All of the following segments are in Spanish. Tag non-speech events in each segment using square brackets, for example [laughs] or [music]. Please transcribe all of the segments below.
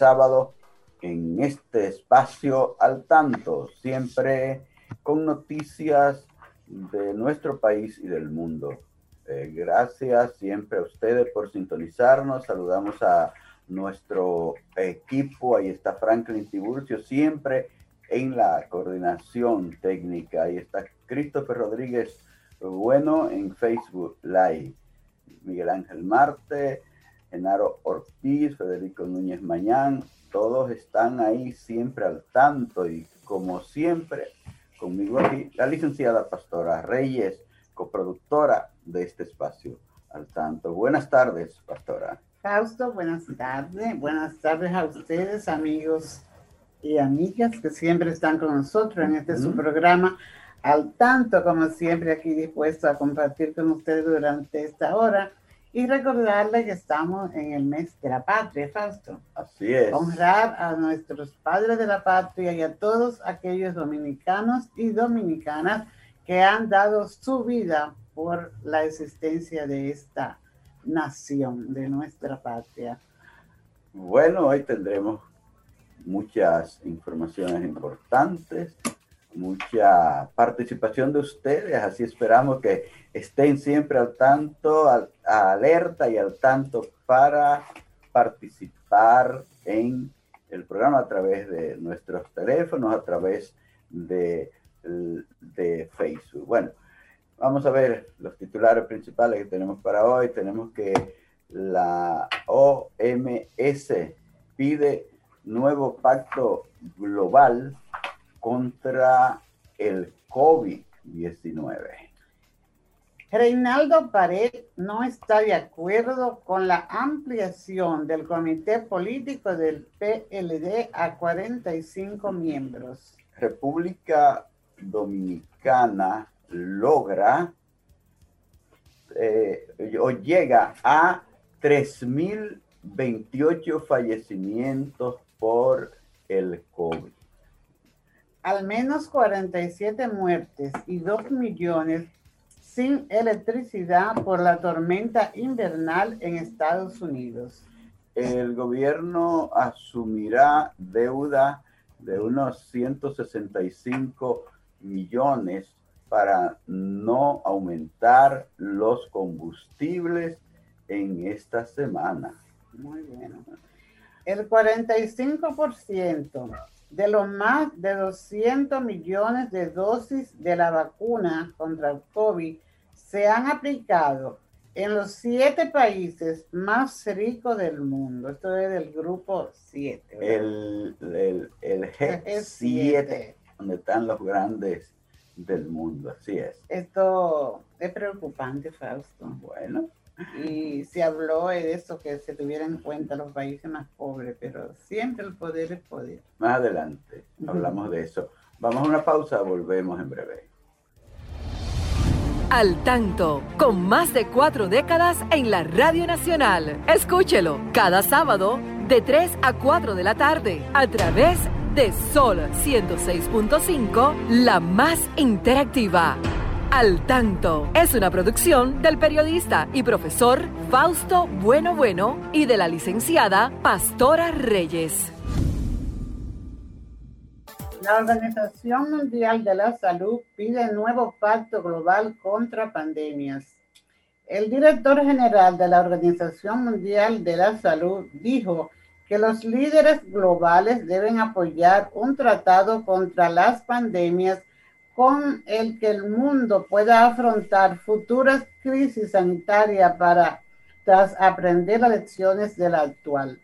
Sábado, en este espacio al tanto, siempre con noticias de nuestro país y del mundo. Eh, gracias siempre a ustedes por sintonizarnos. Saludamos a nuestro equipo. Ahí está Franklin Tiburcio, siempre en la coordinación técnica. Ahí está Christopher Rodríguez Bueno en Facebook Live. Miguel Ángel Marte, Genaro Ortiz, Federico Núñez Mañán, todos están ahí siempre al tanto y como siempre, conmigo aquí, la licenciada Pastora Reyes, coproductora de este espacio al tanto. Buenas tardes, Pastora. Fausto, buenas tardes. Buenas tardes a ustedes, amigos y amigas que siempre están con nosotros en este su programa al tanto, como siempre, aquí dispuesto a compartir con ustedes durante esta hora y recordarles que estamos en el mes de la patria, Fausto. Así es. Honrar a nuestros padres de la patria y a todos aquellos dominicanos y dominicanas que han dado su vida por la existencia de esta nación, de nuestra patria. Bueno, hoy tendremos muchas informaciones importantes, mucha participación de ustedes, así esperamos que estén siempre al tanto, al, alerta y al tanto para participar en el programa a través de nuestros teléfonos, a través de, de Facebook. Bueno, vamos a ver los titulares principales que tenemos para hoy. Tenemos que la OMS pide nuevo pacto global contra el COVID-19. Reinaldo Pared no está de acuerdo con la ampliación del comité político del PLD a 45 miembros. República Dominicana logra eh, o llega a 3.028 fallecimientos por el COVID. Al menos 47 muertes y 2 millones sin electricidad por la tormenta invernal en Estados Unidos. El gobierno asumirá deuda de unos 165 millones para no aumentar los combustibles en esta semana. Muy bien. El 45% de los más de 200 millones de dosis de la vacuna contra el COVID se han aplicado en los siete países más ricos del mundo. Esto es del grupo 7. El, el, G7, donde están los grandes del mundo, así es. Esto es preocupante, Fausto. Bueno. Y se habló de eso, que se tuvieran en cuenta los países más pobres, pero siempre el poder es poder. Más adelante hablamos de eso. Vamos a una pausa, volvemos en breve. Al tanto, con más de cuatro décadas en la Radio Nacional. Escúchelo cada sábado de 3 a 4 de la tarde a través de Sol 106.5, la más interactiva. Al Tanto es una producción del periodista y profesor Fausto Bueno Bueno y de la licenciada Pastora Reyes. La Organización Mundial de la Salud pide nuevo pacto global contra pandemias. El director general de la Organización Mundial de la Salud dijo que los líderes globales deben apoyar un tratado contra las pandemias con el que el mundo pueda afrontar futuras crisis sanitarias para tras aprender las lecciones de la actual.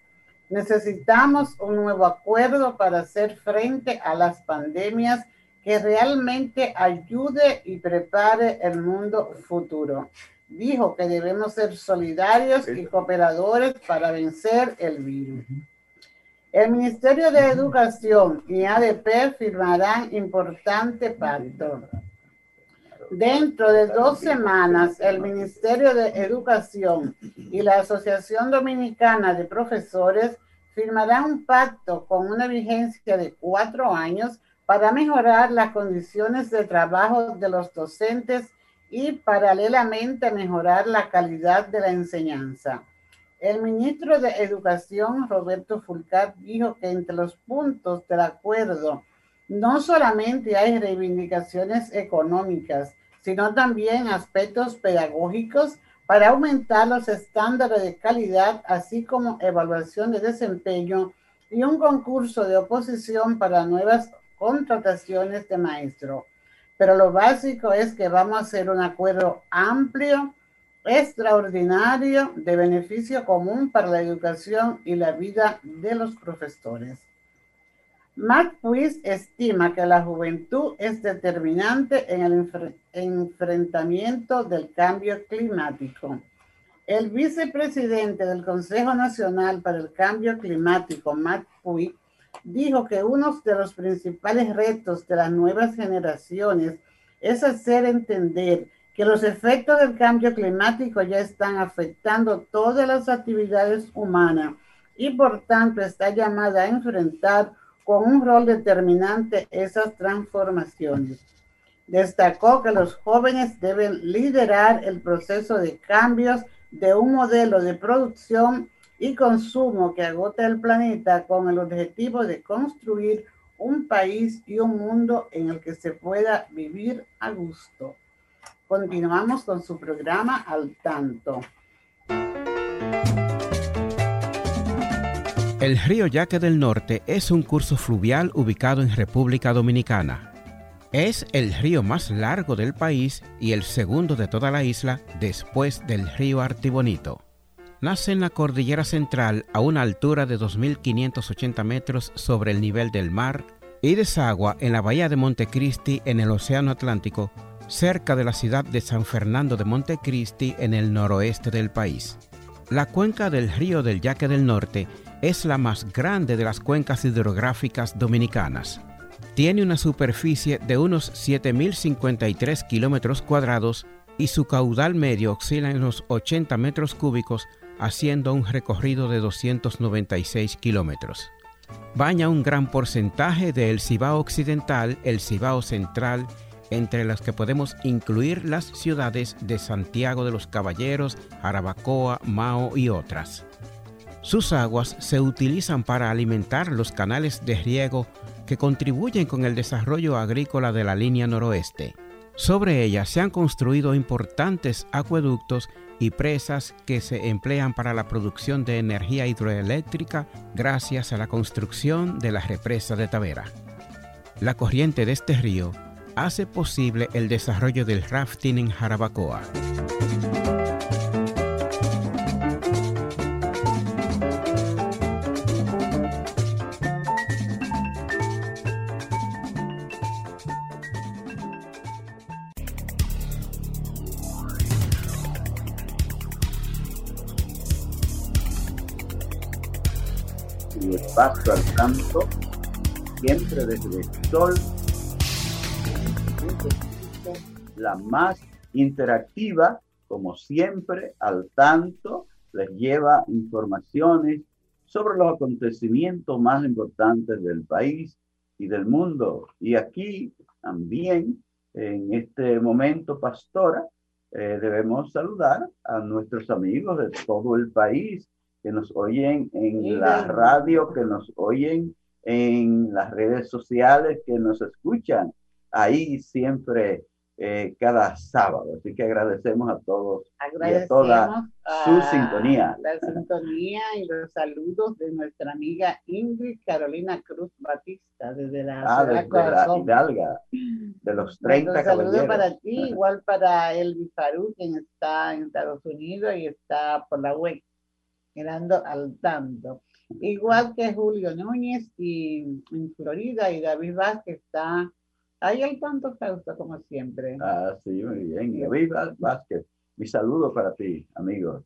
Necesitamos un nuevo acuerdo para hacer frente a las pandemias que realmente ayude y prepare el mundo futuro. Dijo que debemos ser solidarios y cooperadores para vencer el virus. El Ministerio de Educación y ADP firmarán importante pacto. Dentro de dos semanas, el Ministerio de Educación y la Asociación Dominicana de Profesores firmarán un pacto con una vigencia de cuatro años para mejorar las condiciones de trabajo de los docentes y paralelamente mejorar la calidad de la enseñanza. El ministro de Educación, Roberto Fulcar, dijo que entre los puntos del acuerdo no solamente hay reivindicaciones económicas, sino también aspectos pedagógicos para aumentar los estándares de calidad, así como evaluación de desempeño y un concurso de oposición para nuevas contrataciones de maestro. Pero lo básico es que vamos a hacer un acuerdo amplio extraordinario de beneficio común para la educación y la vida de los profesores. Mark Puis estima que la juventud es determinante en el enfrentamiento del cambio climático. El vicepresidente del Consejo Nacional para el Cambio Climático, Matt Puis, dijo que uno de los principales retos de las nuevas generaciones es hacer entender que los efectos del cambio climático ya están afectando todas las actividades humanas y por tanto está llamada a enfrentar con un rol determinante esas transformaciones. Destacó que los jóvenes deben liderar el proceso de cambios de un modelo de producción y consumo que agota el planeta con el objetivo de construir un país y un mundo en el que se pueda vivir a gusto. Continuamos con su programa Al Tanto. El río Yaque del Norte es un curso fluvial ubicado en República Dominicana. Es el río más largo del país y el segundo de toda la isla después del río Artibonito. Nace en la cordillera central a una altura de 2.580 metros sobre el nivel del mar y desagua en la bahía de Montecristi en el Océano Atlántico cerca de la ciudad de San Fernando de Montecristi en el noroeste del país. La cuenca del río del Yaque del Norte es la más grande de las cuencas hidrográficas dominicanas. Tiene una superficie de unos 7.053 kilómetros cuadrados y su caudal medio oscila en los 80 metros cúbicos, haciendo un recorrido de 296 kilómetros. Baña un gran porcentaje del Cibao Occidental, el Cibao Central entre las que podemos incluir las ciudades de Santiago de los Caballeros, Jarabacoa, Mao y otras. Sus aguas se utilizan para alimentar los canales de riego que contribuyen con el desarrollo agrícola de la línea noroeste. Sobre ellas se han construido importantes acueductos y presas que se emplean para la producción de energía hidroeléctrica gracias a la construcción de la represa de Tavera. La corriente de este río hace posible el desarrollo del rafting en Jarabacoa. y espacio al tanto, siempre desde el sol la más interactiva, como siempre, al tanto, les lleva informaciones sobre los acontecimientos más importantes del país y del mundo. Y aquí también, en este momento, pastora, eh, debemos saludar a nuestros amigos de todo el país que nos oyen en la radio, que nos oyen en las redes sociales, que nos escuchan ahí siempre eh, cada sábado. Así que agradecemos a todos y a toda su sintonía. La sintonía y los saludos de nuestra amiga Ingrid Carolina Cruz Batista desde la, ah, desde la Hidalga, de los 30 Un saludo para ti, igual para Elvis Farú, quien está en Estados Unidos y está por la web, mirando al tanto. Igual que Julio Núñez y en Florida y David Vázquez está Ahí hay tanto Fausto como siempre. Ah, sí, muy bien. David Vázquez, mi saludo para ti, amigos.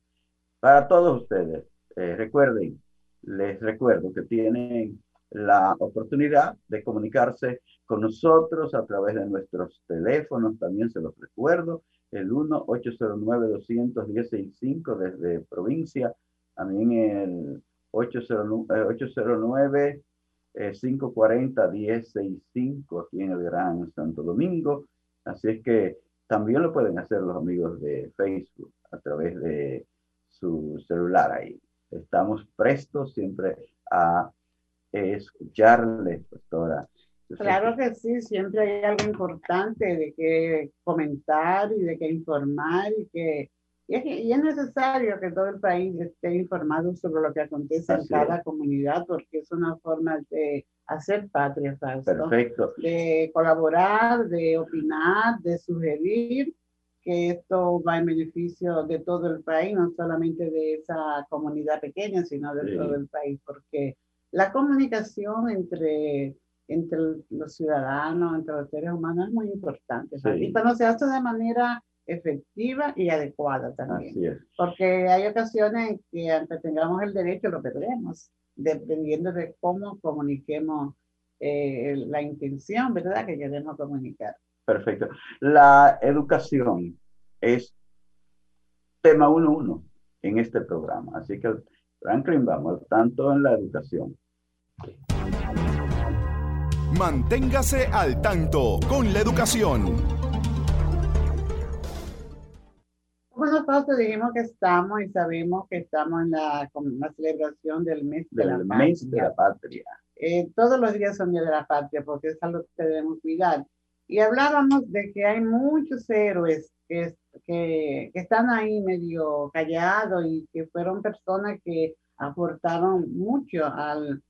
Para todos ustedes, eh, recuerden, les recuerdo que tienen la oportunidad de comunicarse con nosotros a través de nuestros teléfonos, también se los recuerdo, el 1-809-210-65 desde provincia, también el 809, 809 540-1065 aquí en el Gran Santo Domingo. Así es que también lo pueden hacer los amigos de Facebook a través de su celular ahí. Estamos prestos siempre a escucharles, doctora. Claro que sí, siempre hay algo importante de que comentar y de que informar y que y es, necesario que todo el país esté informado sobre lo que acontece en cada comunidad, porque es una forma de hacer patria, Perfecto. De colaborar, de opinar, de sugerir que esto va en beneficio de todo el país, no solamente de esa comunidad pequeña, sino de todo el país, porque la comunicación entre, entre los ciudadanos, entre los seres humanos es muy importante. Y cuando se hace de manera efectiva y adecuada también. Porque hay ocasiones en que aunque tengamos el derecho lo perdemos, dependiendo de cómo comuniquemos eh, la intención, ¿verdad? Que queremos comunicar. Perfecto. La educación es tema uno uno en este programa. Así que, Franklin, vamos tanto en la educación. Manténgase al tanto con la educación. Nosotros dijimos que estamos y sabemos que estamos en la, celebración del mes de la patria. Mes de la patria. Eh, todos los días son días de la patria porque es algo que debemos cuidar. Y hablábamos de que hay muchos héroes que, que, están ahí medio callados y que fueron personas que aportaron mucho al,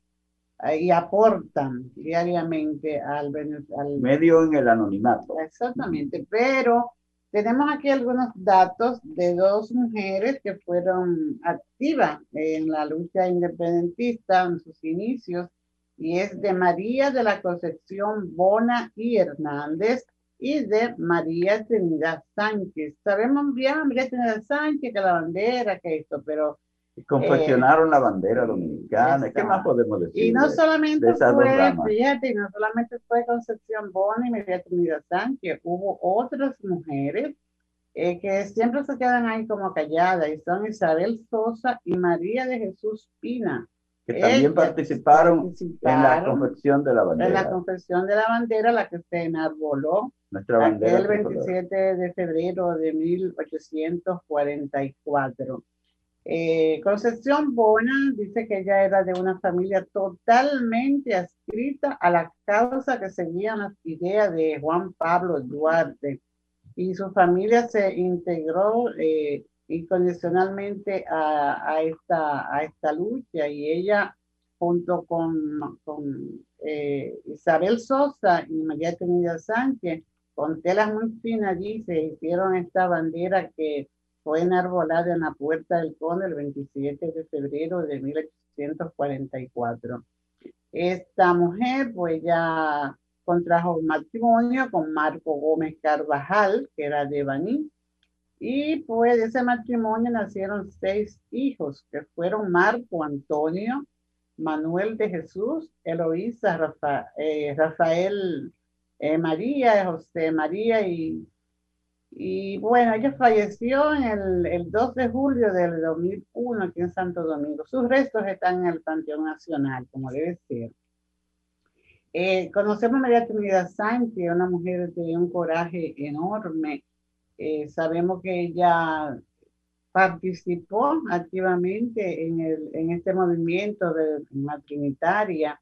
y aportan diariamente al, al medio en el anonimato. Exactamente, pero tenemos aquí algunos datos de dos mujeres que fueron activas en la lucha independentista en sus inicios, y es de María de la Concepción Bona y Hernández y de María Trinidad Sánchez. Sabemos bien, María Trinidad Sánchez, que la bandera, que esto, pero confeccionaron la bandera dominicana. ¿Qué más podemos decir? Y no solamente fue, fíjate, no solamente fue Concepción Bona y María Trinidad Sánchez, hubo otras mujeres eh, que siempre se quedan ahí como calladas y son Isabel Sosa y María de Jesús Pina. Que también participaron, en la confección de la bandera. En la confección de la bandera, la que se enarboló Nuestra bandera el 27 de febrero de 1844. Eh, Concepción Bona dice que ella era de una familia totalmente adscrita a la causa que seguían las ideas de Juan Pablo Duarte. Y su familia se integró eh, incondicionalmente a, esta, a esta lucha. Y ella junto con, con eh, Isabel Sosa y María Trinidad Sánchez con telas muy finas allí se hicieron esta bandera que fue enarbolada en la Puerta del Conde el 27 de febrero de 1844. Esta mujer pues ya contrajo un matrimonio con Marco Gómez Carvajal, que era de Baní, y pues de ese matrimonio nacieron seis hijos, que fueron Marco Antonio, Manuel de Jesús, Eloísa, eh, Rafael eh, María, José María y y bueno, ella falleció en el, el 2 de julio del 2001 aquí en Santo Domingo. Sus restos están en el Panteón Nacional, como debe ser. Eh, conocemos a María Trinidad Sánchez, una mujer de un coraje enorme. Eh, sabemos que ella participó activamente en, el, en este movimiento de la Trinitaria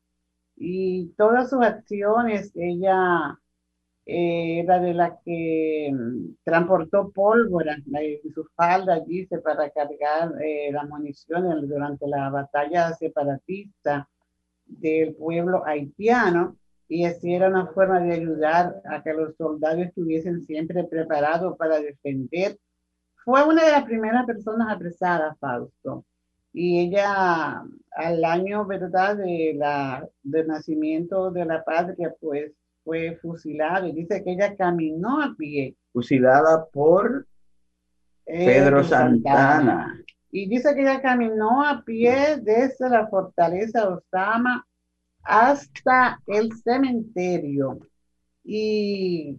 y todas sus acciones ella era de la que mm, transportó pólvora en su falda, dice, para cargar la munición durante la batalla separatista del pueblo haitiano y así era una forma de ayudar a que los soldados estuviesen siempre preparados para defender. Fue una de las primeras personas apresadas, Fausto, y ella al año, ¿verdad?, de la, del nacimiento de la patria, pues fue fusilada y dice que ella caminó a pie. Fusilada por Pedro Santana. Y dice que ella caminó a pie desde la fortaleza Osama hasta el cementerio. Y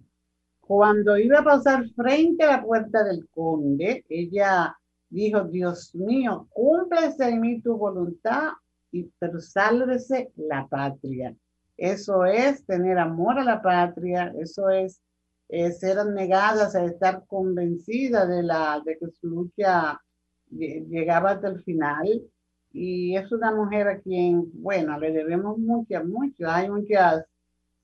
cuando iba a pasar frente a la puerta del conde, ella dijo, Dios mío, cúmplese en mí tu voluntad y persálvese la patria. Eso es tener amor a la patria, eso es ser negadas a estar convencida de, la, de que su lucha llegaba hasta el final y es una mujer a quien, bueno, le debemos mucho, mucho. Hay muchas,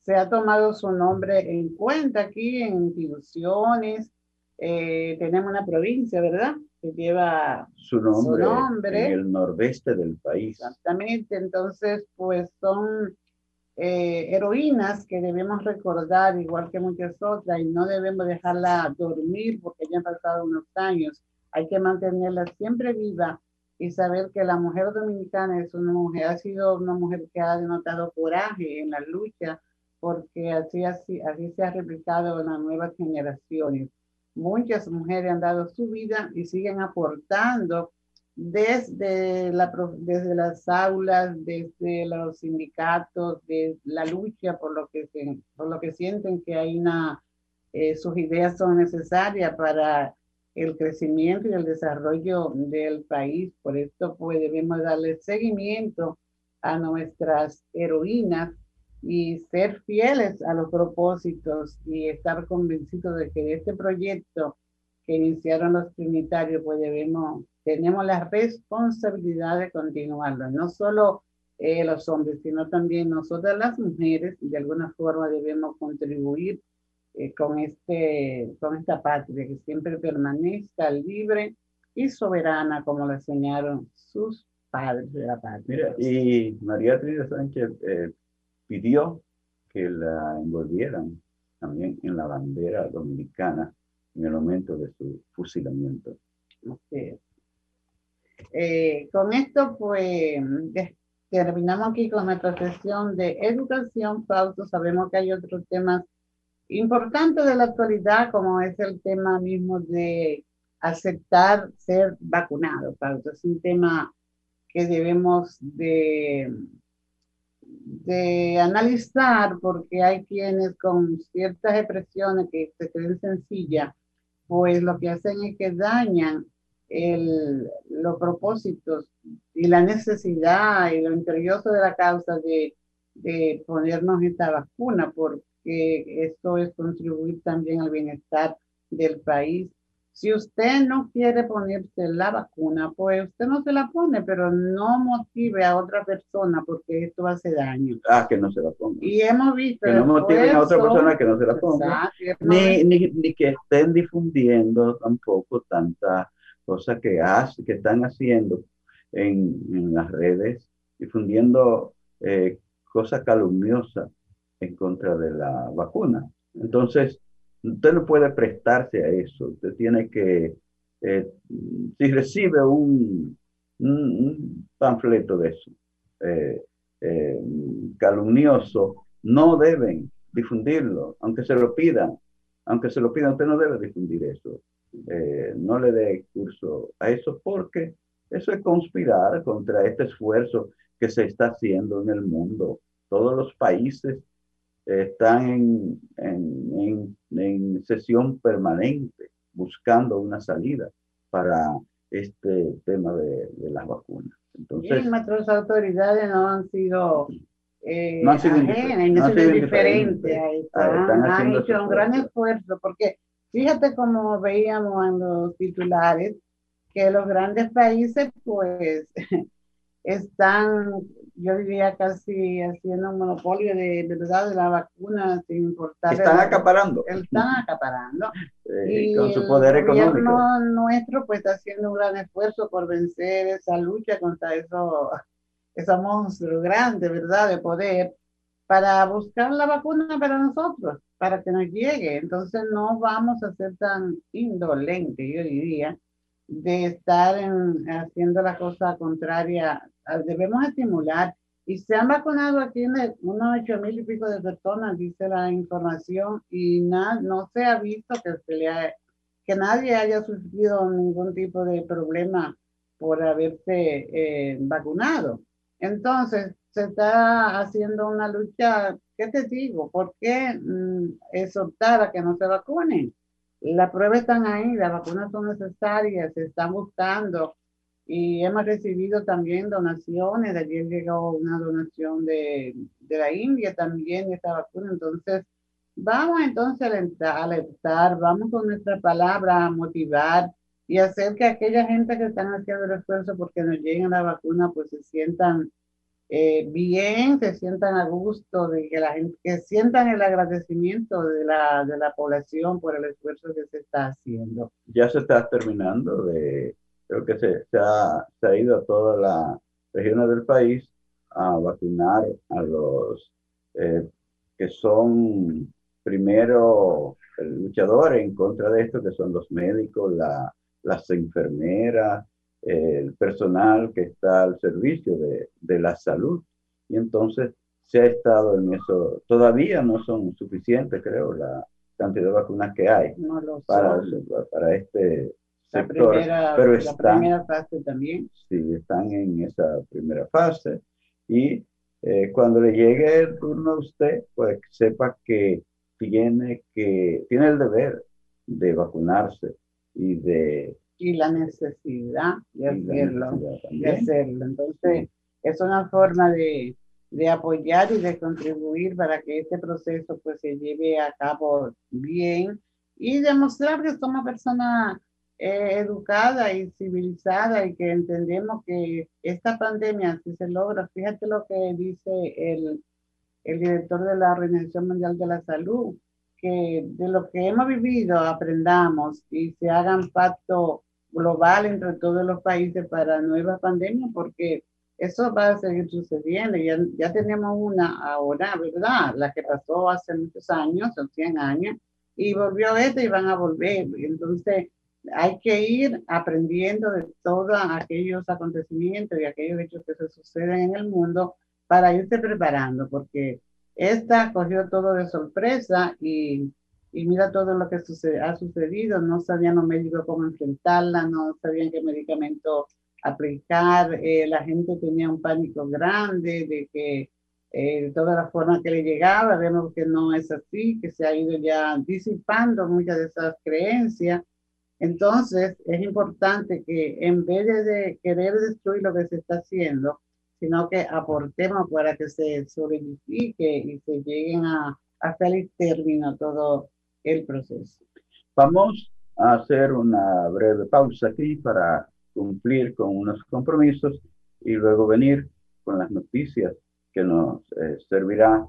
se ha tomado su nombre en cuenta aquí en instituciones. Eh, tenemos una provincia, ¿verdad? Que lleva su nombre, en el noroeste del país. Exactamente, entonces, pues son eh, heroínas que debemos recordar, igual que muchas otras, y no debemos dejarla dormir porque ya han pasado unos años. Hay que mantenerla siempre viva y saber que la mujer dominicana es una mujer, ha sido una mujer que ha denotado coraje en la lucha, porque así, así, así se ha replicado en las nuevas generaciones. Muchas mujeres han dado su vida y siguen aportando desde, la, desde las aulas, desde los sindicatos, de la lucha por lo que, por lo que sienten que hay una, eh, sus ideas son necesarias para el crecimiento y el desarrollo del país. Por esto pues, debemos darle seguimiento a nuestras heroínas y ser fieles a los propósitos y estar convencidos de que este proyecto que iniciaron los trinitarios, pues debemos, tenemos la responsabilidad de continuarlo, no solo eh, los hombres, sino también nosotras las mujeres, de alguna forma debemos contribuir eh, con, este, con esta patria, que siempre permanezca libre y soberana, como lo enseñaron sus padres de la patria. y María Trinidad Sánchez eh, pidió que la envolvieran también en la bandera dominicana en el momento de su fusilamiento. Eh, con esto, pues, terminamos aquí con nuestra sesión de educación, Fausto. Sabemos que hay otros temas importante de la actualidad, como es el tema mismo de aceptar ser vacunado. Es un tema que debemos de, de analizar porque hay quienes con ciertas expresiones que se creen sencillas, pues lo que hacen es que dañan el, los propósitos y la necesidad y lo imperioso de la causa de, de ponernos esta vacuna, porque que esto es contribuir también al bienestar del país. Si usted no quiere ponerse la vacuna, pues usted no se la pone, pero no motive a otra persona porque esto hace daño. Ah, que no se la ponga. Y hemos visto. Que no motiven a otra persona que no se la ponga. Ni, ni, ni, que estén difundiendo tampoco tantas cosas que, hace, que están haciendo en, las redes, difundiendo eh, cosas calumniosas en contra de la vacuna. Entonces, usted no puede prestarse a eso. Usted tiene que, eh, si recibe un, un, panfleto de eso, eh, eh, calumnioso, no deben difundirlo, aunque se lo pidan. Aunque se lo pidan, usted no debe difundir eso. No le dé curso a eso porque eso es conspirar contra este esfuerzo que se está haciendo en el mundo. Todos los países están en, en, en, sesión permanente buscando una salida para este tema de, de las vacunas. Entonces, nuestras autoridades no han sido, eh, no han sido, ajenas, no han sido indiferentes. han hecho un gran esfuerzo porque fíjate como veíamos en los titulares que los grandes países pues [laughs] están, yo diría casi haciendo un monopolio de, verdad de la vacuna sin importar. Están acaparando. Están acaparando. [laughs] y con su poder el gobierno nuestro pues está haciendo un gran esfuerzo por vencer esa lucha contra eso, [laughs] ese monstruo grande, ¿verdad? De poder para buscar la vacuna para nosotros, para que nos llegue. Entonces no vamos a ser tan indolentes, yo diría, de estar haciendo la cosa contraria. Debemos estimular. Y se han vacunado aquí unos ocho mil y pico de personas, dice la información, y no se ha visto que nadie haya sufrido ningún tipo de problema por haberse eh, vacunado. Entonces, se está haciendo una lucha, ¿qué te digo? ¿Por qué mm, exhortar a que no se vacunen? Las pruebas están ahí, las vacunas son necesarias, se están buscando y hemos recibido también donaciones. Ayer llegó una donación de, de la India también esta vacuna. Entonces, vamos entonces a alertar, vamos con nuestra palabra a motivar y hacer que aquella gente que están haciendo el esfuerzo porque nos lleguen la vacuna, pues se sientan eh, bien, se sientan a gusto, de que la gente, que sientan el agradecimiento de la, de la población por el esfuerzo que se está haciendo. Ya se está terminando de, creo que se, se, ha, se ha ido a todas las regiones del país a vacunar a los eh, que son primero luchadores en contra de esto, que son los médicos, la, las enfermeras, el personal que está al servicio de, de, la salud. Y entonces se ha estado en eso. Todavía no son suficientes, creo, la cantidad de vacunas que hay para, para este sector. pero están, la primera fase también. Sí, están en esa primera fase. Y eh, cuando le llegue el turno a usted, pues sepa que tiene, que tiene el deber de vacunarse y de y la necesidad de hacerlo, de hacerlo. Entonces, es una forma de, de, apoyar y de contribuir para que este proceso pues se lleve a cabo bien y demostrar que somos personas eh, educadas y civilizadas y que entendemos que esta pandemia, si se logra, fíjate lo que dice el, el director de la Organización Mundial de la Salud, que de lo que hemos vivido aprendamos y se hagan pacto global entre todos los países para nuevas pandemias, porque eso va a seguir sucediendo. Ya, ya tenemos una ahora, ¿verdad? La que pasó hace muchos años, son 100 años, y volvió esta y van a volver. Entonces, hay que ir aprendiendo de todos aquellos acontecimientos y aquellos hechos que se suceden en el mundo para irse preparando, porque esta cogió todo de sorpresa y y mira todo lo que ha sucedido, no sabían los médicos cómo enfrentarla, no sabían qué medicamento aplicar, eh, la gente tenía un pánico grande de que eh, de todas las formas que le llegaba, vemos que no es así, que se ha ido ya disipando muchas de esas creencias. Entonces, es importante que en vez de querer destruir lo que se está haciendo, sino que aportemos para que se solidifique y se lleguen a, a feliz término todo el proceso. Vamos a hacer una breve pausa aquí para cumplir con unos compromisos y luego venir con las noticias que nos eh, servirá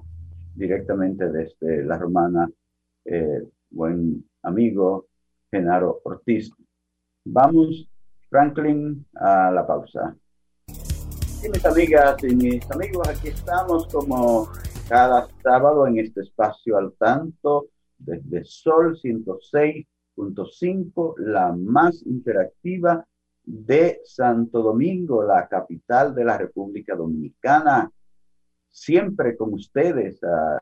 directamente desde la romana, eh, buen amigo Genaro Ortiz. Vamos, Franklin, a la pausa. Y mis amigas y mis amigos, aquí estamos como cada sábado en este espacio al tanto desde Sol 106.5, la más interactiva de Santo Domingo, la capital de la República Dominicana. Siempre con ustedes a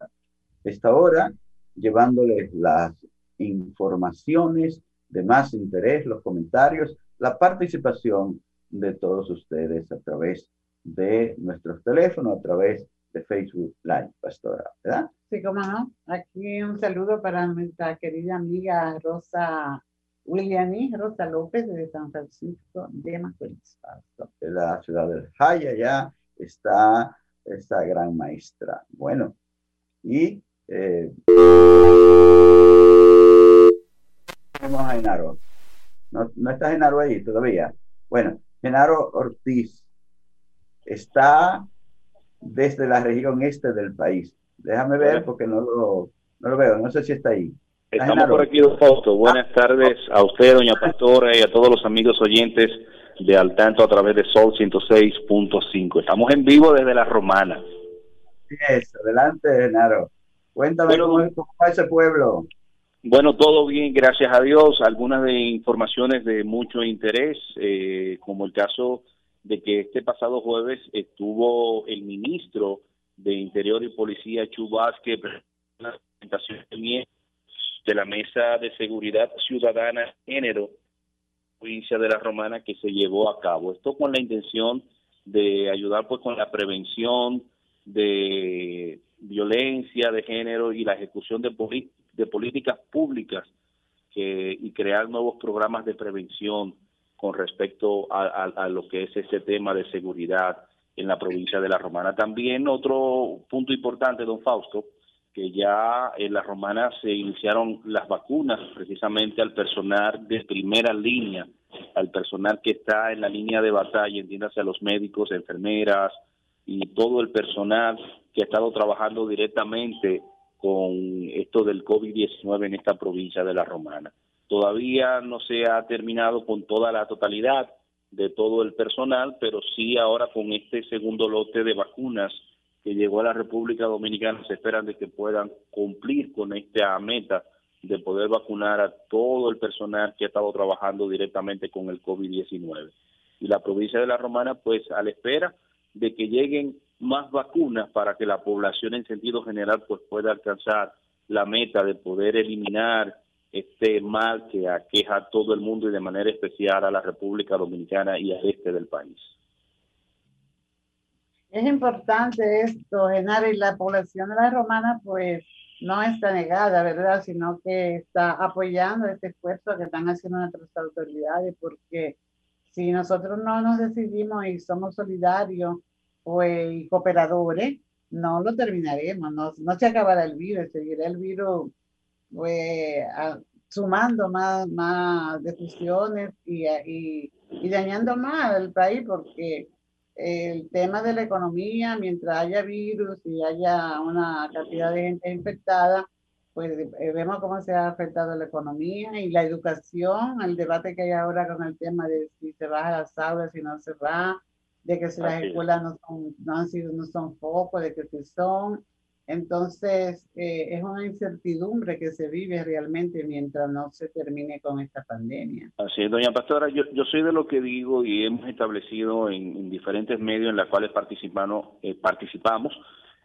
esta hora, llevándoles las informaciones de más interés, los comentarios, la participación de todos ustedes a través de nuestros teléfonos, a través de Facebook Live, Pastora, ¿verdad? Sí, cómo no. Aquí un saludo para nuestra querida amiga Rosa Williamy, Rosa López de San Francisco de Macorís. De la ciudad del Jaya, ya está esta gran maestra. Bueno, y eh, tenemos a Genaro. ¿No, ¿No está Genaro ahí todavía? Bueno, Genaro Ortiz está desde la región este del país. Déjame ver porque no lo, no lo veo, no sé si está ahí. Estamos por aquí, don Fausto. Buenas tardes a usted, doña Pastora, y a todos los amigos oyentes de Al Tanto a través de Sol 106.5. Estamos en vivo desde La Romana. Eso, adelante, Genaro. Cuéntame cómo, cómo ese pueblo. Bueno, todo bien, gracias a Dios. Algunas de informaciones de mucho interés, eh, como el caso de que este pasado jueves estuvo el ministro de Interior y Policía Chubasque la presentación de la Mesa de Seguridad Ciudadana Género, provincia de la Romana, que se llevó a cabo. Esto con la intención de ayudar pues con la prevención de violencia de género y la ejecución de, políticas públicas y crear nuevos programas de prevención con respecto a, lo que es ese tema de seguridad en la provincia de La Romana. También otro punto importante, don Fausto, que ya en La Romana se iniciaron las vacunas precisamente al personal de primera línea, al personal que está en la línea de batalla, entiéndase a los médicos, enfermeras y todo el personal que ha estado trabajando directamente con esto del COVID-19 en esta provincia de La Romana. Todavía no se ha terminado con toda la totalidad de todo el personal, pero sí ahora con este segundo lote de vacunas que llegó a la República Dominicana se esperan de que puedan cumplir con esta meta de poder vacunar a todo el personal que ha estado trabajando directamente con el COVID-19. Y la provincia de La Romana, pues a la espera de que lleguen más vacunas para que la población en sentido general pues pueda alcanzar la meta de poder eliminar este mal que aqueja a todo el mundo y de manera especial a la República Dominicana y al este del país. Es importante esto, Genaro, y la población de la romana pues no está negada, ¿verdad? Sino que está apoyando este esfuerzo que están haciendo nuestras autoridades, porque si nosotros no nos decidimos y somos solidarios pues, y cooperadores, no lo terminaremos, no, no se acabará el virus, seguirá el virus pues, sumando más, más decisiones y, y, y, dañando más al país porque el tema de la economía, mientras haya virus y haya una cantidad de gente infectada, pues eh, vemos cómo se ha afectado la economía y la educación, el debate que hay ahora con el tema de si se va a las aulas, si no se va, de que si las escuelas no, son, no han sido, no son focos, de que si son. Entonces, eh, es una incertidumbre que se vive realmente mientras no se termine con esta pandemia. Así es, doña Pastora, yo, soy de lo que digo y hemos establecido en, diferentes medios en los cuales participamos, eh, participamos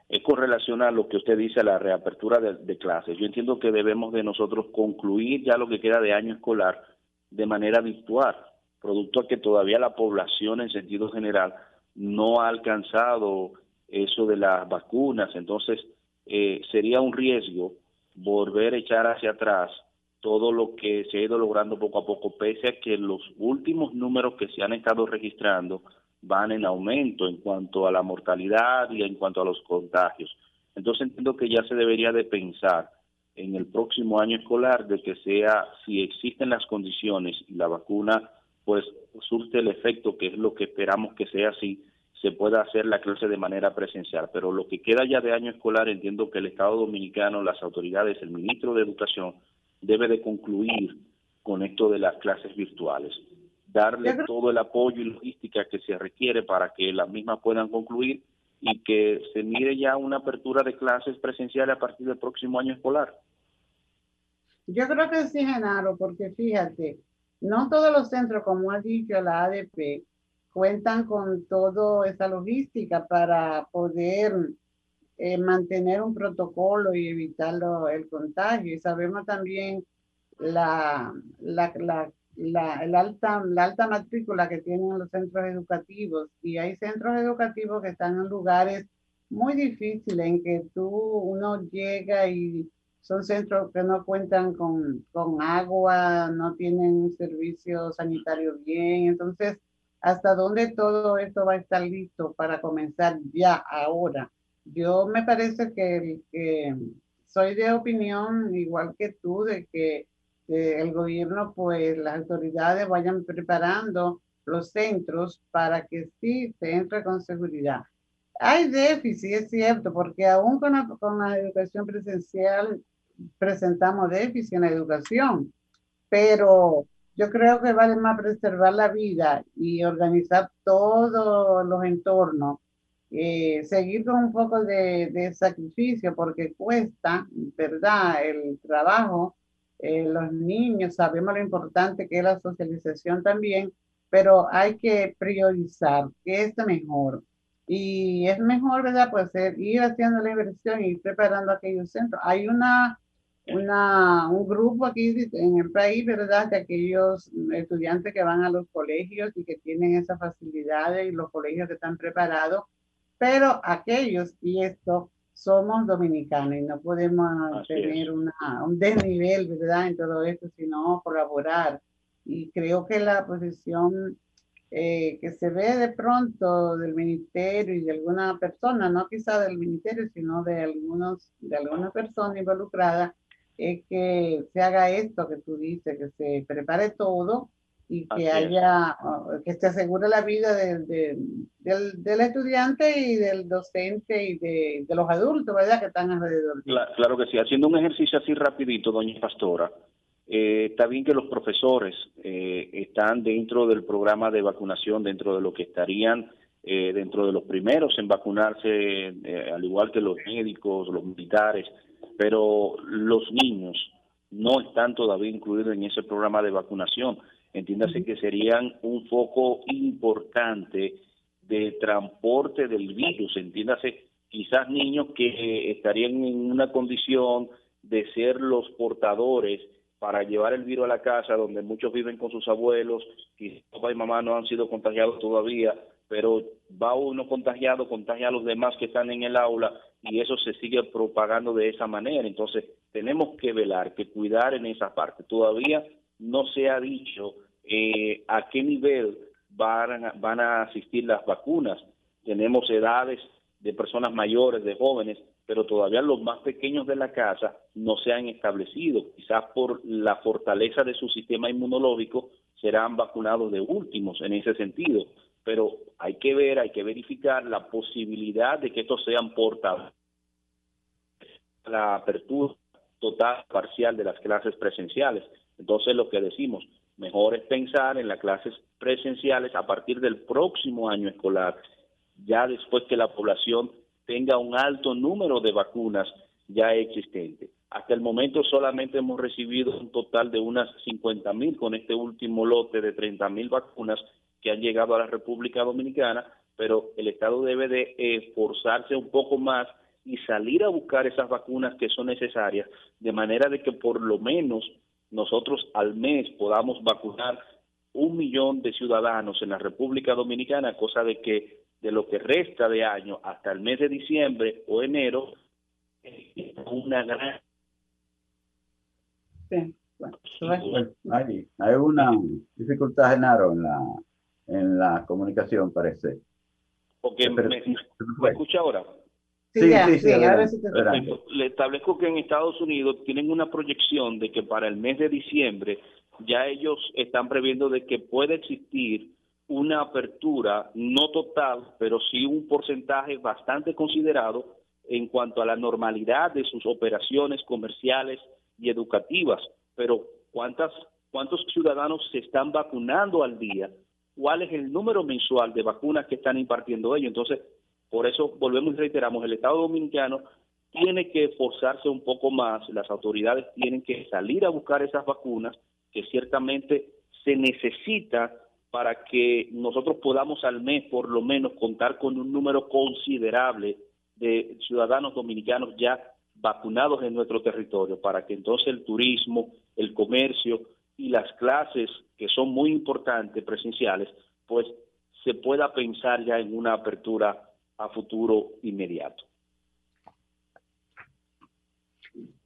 es con relación a lo que usted dice, a la reapertura de, de, clases. Yo entiendo que debemos de nosotros concluir ya lo que queda de año escolar de manera virtual, producto a que todavía la población en sentido general no ha alcanzado eso de las vacunas, entonces eh, sería un riesgo volver a echar hacia atrás todo lo que se ha ido logrando poco a poco, pese a que los últimos números que se han estado registrando van en aumento en cuanto a la mortalidad y en cuanto a los contagios. Entonces entiendo que ya se debería de pensar en el próximo año escolar de que sea, si existen las condiciones y la vacuna pues surte el efecto que es lo que esperamos que sea así, se pueda hacer la clase de manera presencial. Pero lo que queda ya de año escolar, entiendo que el Estado Dominicano, las autoridades, el ministro de Educación, debe de concluir con esto de las clases virtuales. Darle todo el apoyo y logística que se requiere para que las mismas puedan concluir y que se mire ya una apertura de clases presenciales a partir del próximo año escolar. Yo creo que sí, Genaro, porque fíjate, no todos los centros, como ha dicho la ADP, cuentan con toda esa logística para poder eh, mantener un protocolo y evitar el contagio. Y sabemos también la, la, la, la, alta, la alta matrícula que tienen los centros educativos. Y hay centros educativos que están en lugares muy difíciles en que tú uno llega y son centros que no cuentan con, con agua, no tienen servicio sanitario bien. Entonces, hasta dónde todo esto va a estar listo para comenzar ya ahora. Yo me parece que, soy de opinión, igual que tú, de que el gobierno, pues las autoridades vayan preparando los centros para que sí se entre con seguridad. Hay déficit, es cierto, porque aún con la educación presencial presentamos déficit en la educación, pero yo creo que vale más preservar la vida y organizar todos los entornos, eh, seguir con un poco de, de, sacrificio porque cuesta, ¿verdad? El trabajo, eh, los niños, sabemos lo importante que es la socialización también, pero hay que priorizar qué es mejor. Y es mejor, ¿verdad? Pues ir haciendo la inversión y ir preparando aquellos centros. Hay una una, un grupo aquí en el país, ¿verdad? De aquellos estudiantes que van a los colegios y que tienen esas facilidades y los colegios que están preparados, pero aquellos, y esto, somos dominicanos y no podemos tener una, un desnivel, ¿verdad? En todo esto, sino colaborar. Y creo que la posición eh, que se ve de pronto del ministerio y de alguna persona, no quizá del ministerio, sino de algunos, de alguna persona involucrada, es que se haga esto que tú dices, que se prepare todo y que haya, que se asegure la vida del, del, estudiante y del docente y de, de, los adultos, ¿verdad? Que están alrededor. Claro, que sí. Haciendo un ejercicio así rapidito, doña Pastora, eh, está bien que los profesores eh, están dentro del programa de vacunación, dentro de lo que estarían eh, dentro de los primeros en vacunarse, al igual que los médicos, los militares, pero los niños no están todavía incluidos en ese programa de vacunación. Entiéndase que serían un foco importante de transporte del virus, entiéndase quizás niños que estarían en una condición de ser los portadores para llevar el virus a la casa, donde muchos viven con sus abuelos, y papá y mamá no han sido contagiados todavía, pero va uno contagiado, contagia a los demás que están en el aula y eso se sigue propagando de esa manera. Entonces, tenemos que velar, que cuidar en esa parte. Todavía no se ha dicho eh, a qué nivel van a, van a asistir las vacunas. Tenemos edades de personas mayores, de jóvenes, pero todavía los más pequeños de la casa no se han establecido. Quizás por la fortaleza de su sistema inmunológico serán vacunados de últimos en ese sentido pero hay que ver, hay que verificar la posibilidad de que estos sean portados. La apertura total, parcial de las clases presenciales. Entonces lo que decimos, mejor es pensar en las clases presenciales a partir del próximo año escolar, ya después que la población tenga un alto número de vacunas ya existentes. Hasta el momento solamente hemos recibido un total de unas 50 mil con este último lote de 30 mil vacunas que han llegado a la República Dominicana, pero el Estado debe de esforzarse un poco más y salir a buscar esas vacunas que son necesarias, de manera de que por lo menos nosotros al mes podamos vacunar un millón de ciudadanos en la República Dominicana, cosa de que de lo que resta de año hasta el mes de diciembre o enero, una gran... Sí. Bueno, hay, hay una dificultad, Genaro, en la en la comunicación, parece. Porque me, escucha ahora. Sí, sí, sí, Le establezco que en Estados Unidos tienen una proyección de que para el mes de diciembre ya ellos están previendo de que puede existir una apertura, no total, pero sí un porcentaje bastante considerado en cuanto a la normalidad de sus operaciones comerciales y educativas. Pero ¿cuántas, ¿cuántos ciudadanos se están vacunando al día? Cuál es el número mensual de vacunas que están impartiendo ellos. Entonces, por eso volvemos y reiteramos, el Estado Dominicano tiene que esforzarse un poco más, las autoridades tienen que salir a buscar esas vacunas que ciertamente se necesita para que nosotros podamos al mes por lo menos contar con un número considerable de ciudadanos dominicanos ya vacunados en nuestro territorio, para que entonces el turismo, el comercio, y las clases que son muy importantes presenciales, pues se pueda pensar ya en una apertura a futuro inmediato.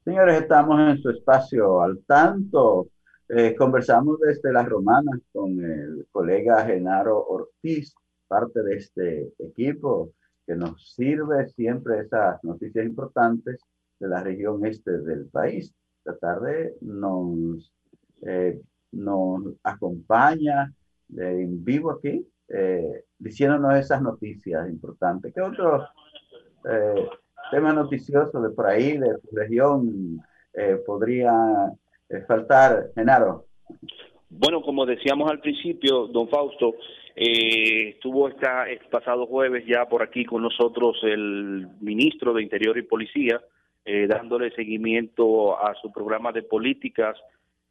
Señores, estamos en su espacio al tanto. Eh, conversamos desde las romanas con el colega Genaro Ortiz, parte de este equipo que nos sirve siempre esas noticias importantes de la región este del país. Esta tarde nos eh, nos acompaña en vivo aquí, eh, diciéndonos esas noticias importantes. ¿Qué otros eh, temas noticiosos de por ahí, de tu región, eh, podría faltar, Genaro? Bueno, como decíamos al principio, don Fausto, estuvo esta, el pasado jueves ya por aquí con nosotros el ministro de Interior y Policía, dándole seguimiento a su programa de políticas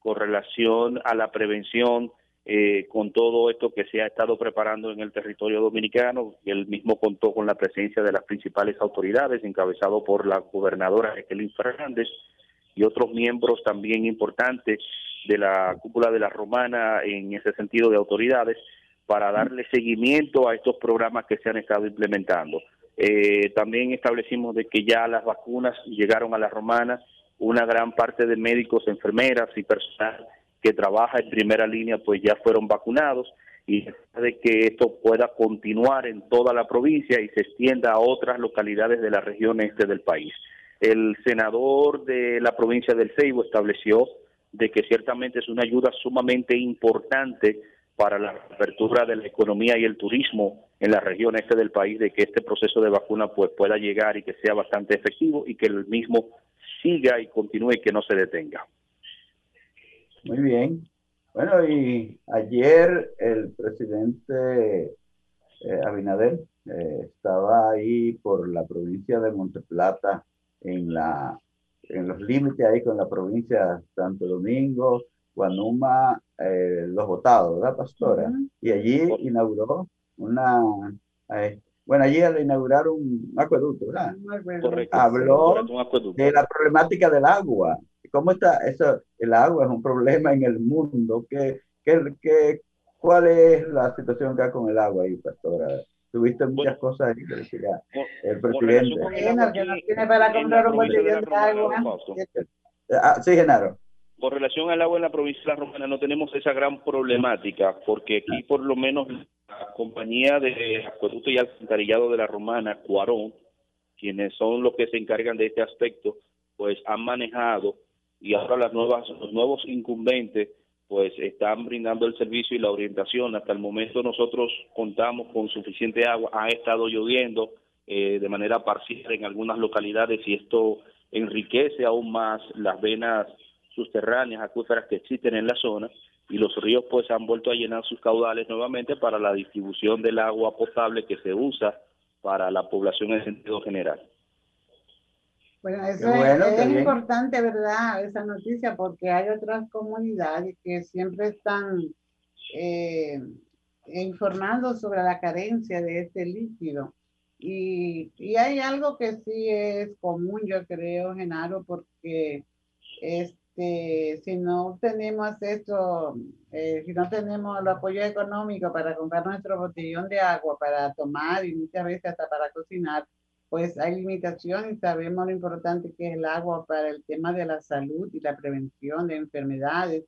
con relación a la prevención eh, con todo esto que se ha estado preparando en el territorio dominicano. Él mismo contó con la presencia de las principales autoridades, encabezado por la gobernadora Ekelin Fernández y otros miembros también importantes de la cúpula de la Romana en ese sentido de autoridades para darle seguimiento a estos programas que se han estado implementando. Eh, también establecimos de que ya las vacunas llegaron a la Romana, una gran parte de médicos, enfermeras y personal que trabaja en primera línea pues ya fueron vacunados y de que esto pueda continuar en toda la provincia y se extienda a otras localidades de la región este del país. El senador de la provincia del Ceibo estableció de que ciertamente es una ayuda sumamente importante para la apertura de la economía y el turismo en la región este del país, de que este proceso de vacuna pues pueda llegar y que sea bastante efectivo y que el mismo siga y continúe que no se detenga. Muy bien. Bueno, y ayer el presidente eh, Abinader eh, estaba ahí por la provincia de Monteplata, en, la, en los límites ahí con la provincia de Santo Domingo, Guanuma, eh, Los Botados, ¿verdad, pastora? Y allí inauguró una... bueno, allí le inauguraron un acueducto, ¿verdad? Correcto. Habló de la problemática del agua ¿Cómo está eso? El agua es un problema en el mundo. ¿Qué, qué, qué, cuál es la situación que hay con el agua ahí, pastora? Tuviste muchas cosas ahí que decía el presidente. tiene para comprar un botellón de agua. Ah, sí, Genaro. Con relación al agua en la provincia de La Romana no tenemos esa gran problemática porque aquí por lo menos la compañía de acueducto y alcantarillado de La Romana, Cuarón, quienes son los que se encargan de este aspecto, pues han manejado y ahora las nuevas, los nuevos incumbentes pues están brindando el servicio y la orientación. Hasta el momento nosotros contamos con suficiente agua, ha estado lloviendo eh, de manera parcial en algunas localidades y esto enriquece aún más las venas subterráneas, acuíferas que existen en la zona y los ríos pues han vuelto a llenar sus caudales nuevamente para la distribución del agua potable que se usa para la población en sentido general. Bueno, eso es, importante, ¿verdad? Esa noticia, porque hay otras comunidades que siempre están eh, informando sobre la carencia de este líquido. Y, y, hay algo que sí es común, yo creo, Genaro, porque este, si no tenemos esto, eh, si no tenemos el apoyo económico para comprar nuestro botellón de agua para tomar y muchas veces hasta para cocinar, pues hay limitaciones, sabemos lo importante que es el agua para el tema de la salud y la prevención de enfermedades.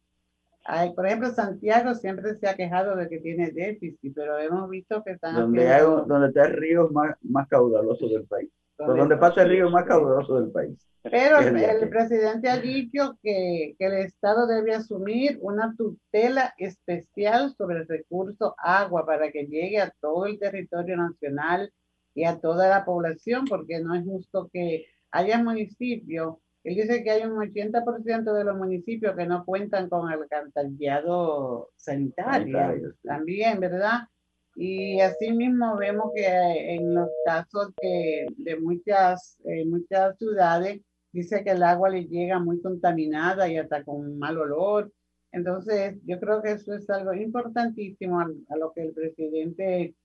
Hay, por ejemplo, Santiago siempre se ha quejado de que tiene déficit, pero hemos visto que están... Donde, hay, donde está el río más, más caudaloso del país. Donde pasa el río más caudaloso del país. Pero el, presidente ha dicho que, que, el Estado debe asumir una tutela especial sobre el recurso agua para que llegue a todo el territorio nacional y a toda la población, porque no es justo que haya municipios. Él dice que hay un 80% de los municipios que no cuentan con el alcantarillado sanitario, también, ¿verdad? Y asimismo vemos que en los casos que de muchas, eh, muchas ciudades dice que el agua le llega muy contaminada y hasta con mal olor. Entonces, yo creo que eso es algo importantísimo a, a lo que el presidente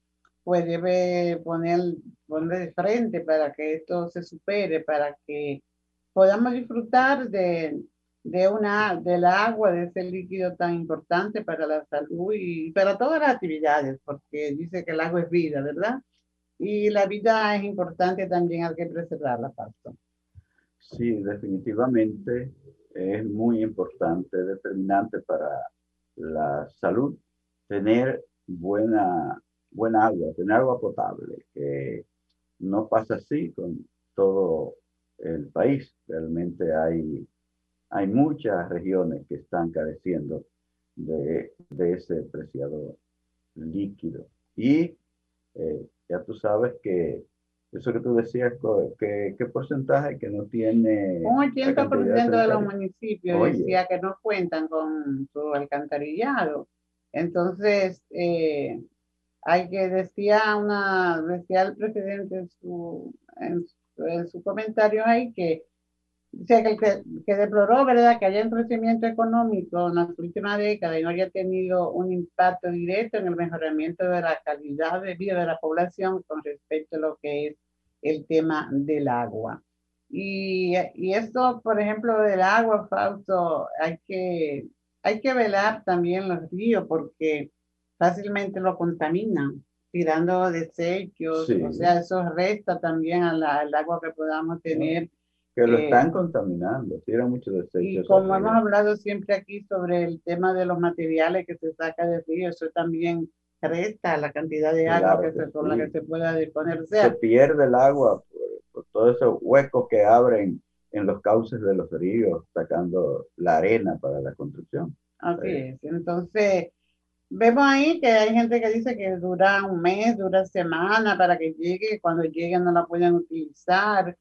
pues debe poner, poner de frente para que esto se supere, para que podamos disfrutar de, de una, del agua, de ese líquido tan importante para la salud y para todas las actividades, porque dice que el agua es vida, ¿verdad? Y la vida es importante también, hay que preservarla, Pasto. Sí, definitivamente es muy importante, determinante para la salud tener buena buena agua, tener agua potable, que no pasa así con todo el país. Realmente hay, hay muchas regiones que están careciendo de, ese preciado líquido. Y eh, ya tú sabes que eso que tú decías, que, ¿qué porcentaje que no tiene? Un 80% de, los municipios decía que no cuentan con su alcantarillado. Entonces, eh, hay que decía una decía el presidente en su, en, su comentario ahí que que, que, deploró verdad que haya un crecimiento económico en las últimas décadas y no haya tenido un impacto directo en el mejoramiento de la calidad de vida de la población con respecto a lo que es el tema del agua. Y, y esto por ejemplo del agua Fausto hay que hay que velar también los ríos porque fácilmente lo contaminan, tirando desechos, o sea, eso resta también al agua que podamos tener. Que lo están eh, contaminando, tiran muchos desechos. Y como hemos hablado siempre aquí sobre el tema de los materiales que se saca de río, eso también resta la cantidad de agua que se, con la que se pueda disponer. se pierde el agua por, todos esos huecos que abren en los cauces de los ríos, sacando la arena para la construcción. Así es. Entonces, Vemos ahí que hay gente que dice que dura un mes, dura semana para que llegue, cuando llegue no la pueden utilizar.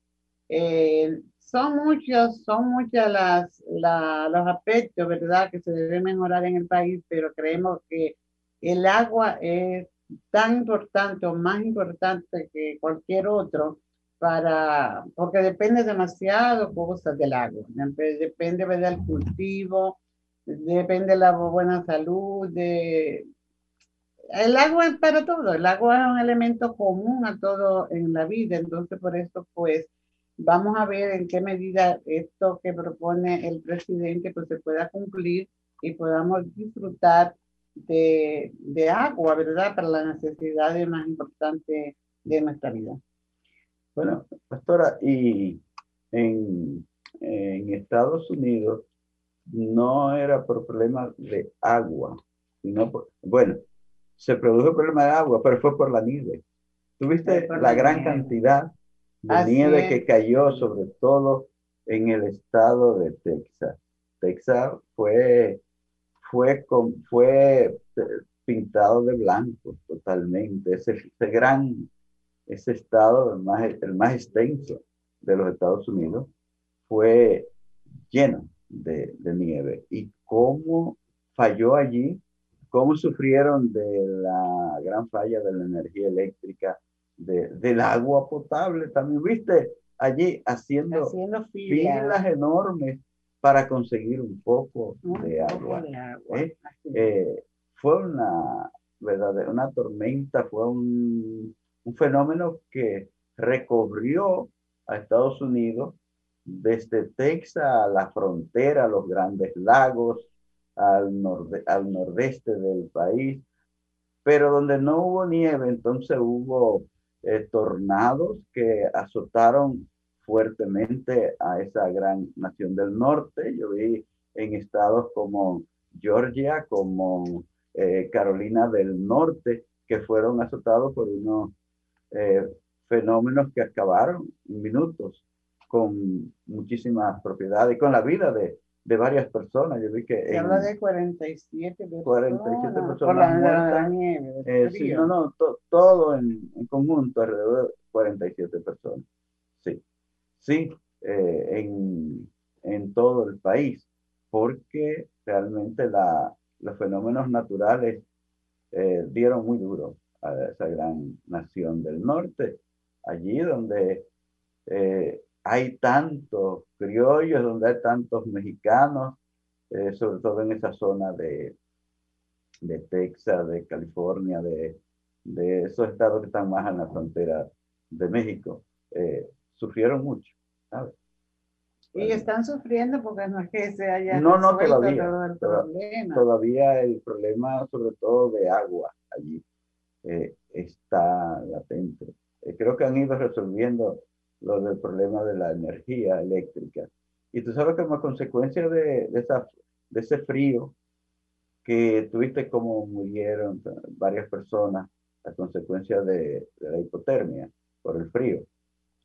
Eh, son muchos, son muchas las, los aspectos, ¿verdad?, que se deben mejorar en el país, pero creemos que el agua es tan importante o más importante que cualquier otro para, porque depende demasiado cosas del agua, depende, del cultivo, depende de la buena salud, de... El agua es para todo, el agua es un elemento común a todo en la vida, entonces por eso pues vamos a ver en qué medida esto que propone el presidente pues se pueda cumplir y podamos disfrutar de, de agua, ¿verdad? Para las necesidades más importantes de nuestra vida. Bueno, pastora, y en, en Estados Unidos no era por problemas de agua, sino por, bueno, se produjo el problema de agua, pero fue por la nieve. Tuviste la gran cantidad de nieve que cayó, sobre todo en el estado de Texas. Texas fue, fue, fue pintado de blanco totalmente. Ese, ese gran, ese estado, el más, el más extenso de los Estados Unidos, fue lleno de, nieve y cómo falló allí, cómo sufrieron de la gran falla de la energía eléctrica, de, del agua potable. También viste allí haciendo, filas. enormes para conseguir un poco de agua. ¿eh? Eh, fue una, verdad, una tormenta, fue un, un fenómeno que recorrió a Estados Unidos desde Texas a la frontera, los grandes lagos, al, al nordeste del país, pero donde no hubo nieve, entonces hubo eh, tornados que azotaron fuertemente a esa gran nación del norte. Yo vi en estados como Georgia, como eh, Carolina del Norte, que fueron azotados por unos eh, fenómenos que acabaron en minutos con muchísimas propiedades y con la vida de, de varias personas. Yo vi que... Se habla de 47 personas. 47 personas. Por la, nieve. Eh, sí, no, no, todo en, en, conjunto, alrededor de 47 personas. Sí, sí, eh, en, en, todo el país, porque realmente la, los fenómenos naturales eh, dieron muy duro a esa gran nación del norte, allí donde eh, hay tantos criollos, donde hay tantos mexicanos, eh, sobre todo en esa zona de, de Texas, de California, de, de, esos estados que están más en la frontera de México, eh, sufrieron mucho. Y están sufriendo porque no es que se haya no, no, todavía, el problema. Todavía el problema, sobre todo de agua allí, eh, está latente. creo que han ido resolviendo lo del problema de la energía eléctrica. Y tú sabes que como consecuencia de, de, esa, de ese frío, que tuviste como murieron varias personas a consecuencia de, de la hipotermia por el frío.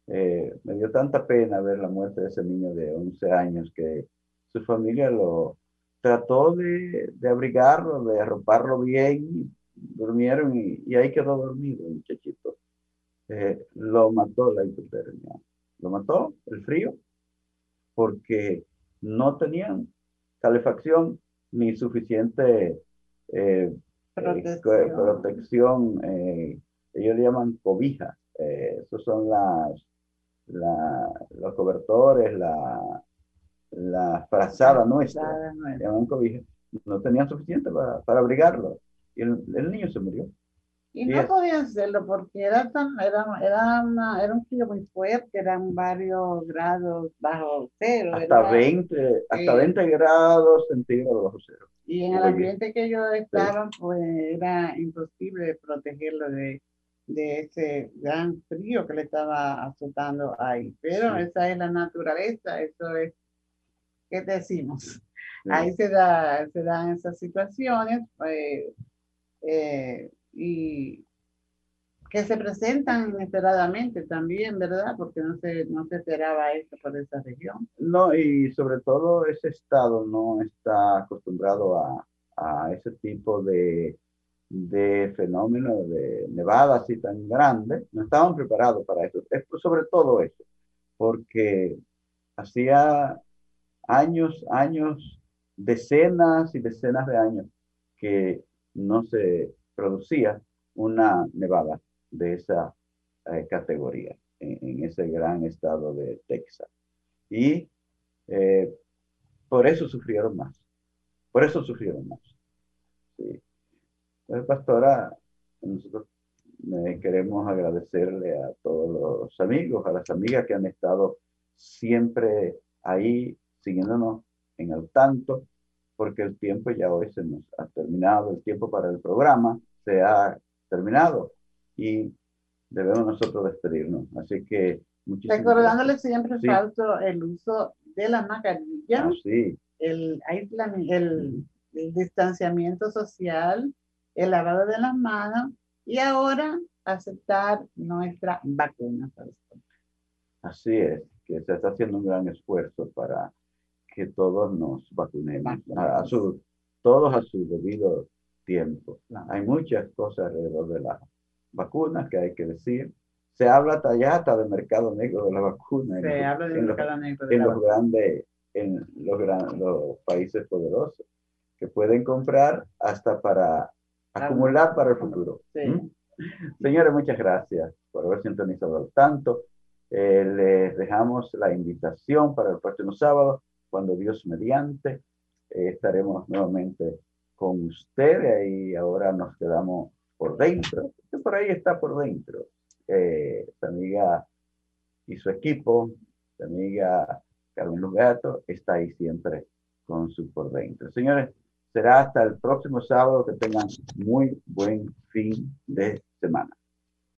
Eh, me dio tanta pena ver la muerte de ese niño de 11 años que su familia lo trató de, de abrigarlo, de arroparlo bien, durmieron y, ahí quedó dormido el muchachito. Eh, lo mató la hipotermia. Lo mató el frío porque no tenían calefacción ni suficiente eh, protección. ellos le llaman cobija. esos son las, los cobertores, la, la frazada nuestra, llaman cobija. No tenían suficiente para, para abrigarlo. Y el, niño se murió. Y no podían hacerlo porque era, tan, era, era, era un frío muy fuerte, eran varios grados bajo cero. Hasta, 20, hasta 20 grados centígrados bajo cero. Y en el ambiente que ellos estaban, pues era imposible protegerlo de, de ese gran frío que le estaba azotando ahí. Pero esa es la naturaleza, eso es, ¿qué decimos? Ahí se, da, se dan esas situaciones. Pues, eh, y que se presentan inesperadamente también, ¿verdad? Porque no se, no se esperaba esto por esa región. No, y sobre todo ese estado no está acostumbrado a, a ese tipo de, de fenómenos de nevadas así tan grandes. No estaban preparados para eso. Es sobre todo eso, porque hacía años, años, decenas y decenas de años que no se producía una nevada de esa eh, categoría en, ese gran estado de Texas. Y eh, por eso sufrieron más. Por eso sufrieron más. Sí. Entonces, pastora, nosotros queremos agradecerle a todos los amigos, a las amigas que han estado siempre ahí siguiéndonos en el tanto porque el tiempo ya hoy se nos ha terminado, el tiempo para el programa se ha terminado y debemos nosotros despedirnos. Así que muchísimas Recordándole siempre falta el uso de la mascarilla, ah, sí. el, el, el distanciamiento social, el lavado de las manos y ahora aceptar nuestra vacuna. Así es, que se está haciendo un gran esfuerzo para que todos nos vacunemos, a, su, todos a su debido tiempo. Hay muchas cosas alrededor de las vacunas que hay que decir. Se habla hasta de mercado negro de la vacuna. Se en, habla de mercado los, negro de en los grandes, en los, los países poderosos que pueden comprar hasta para acumular para el futuro. ¿Mm? Señores, muchas gracias por haber sintonizado tanto. Eh, les dejamos la invitación para el próximo sábado cuando Dios mediante eh, estaremos nuevamente con ustedes y ahora nos quedamos por dentro, que por ahí está por dentro. Eh, amiga y su equipo, su amiga Carmen Lugato, está ahí siempre con su por dentro. Señores, será hasta el próximo sábado que tengan muy buen fin de semana.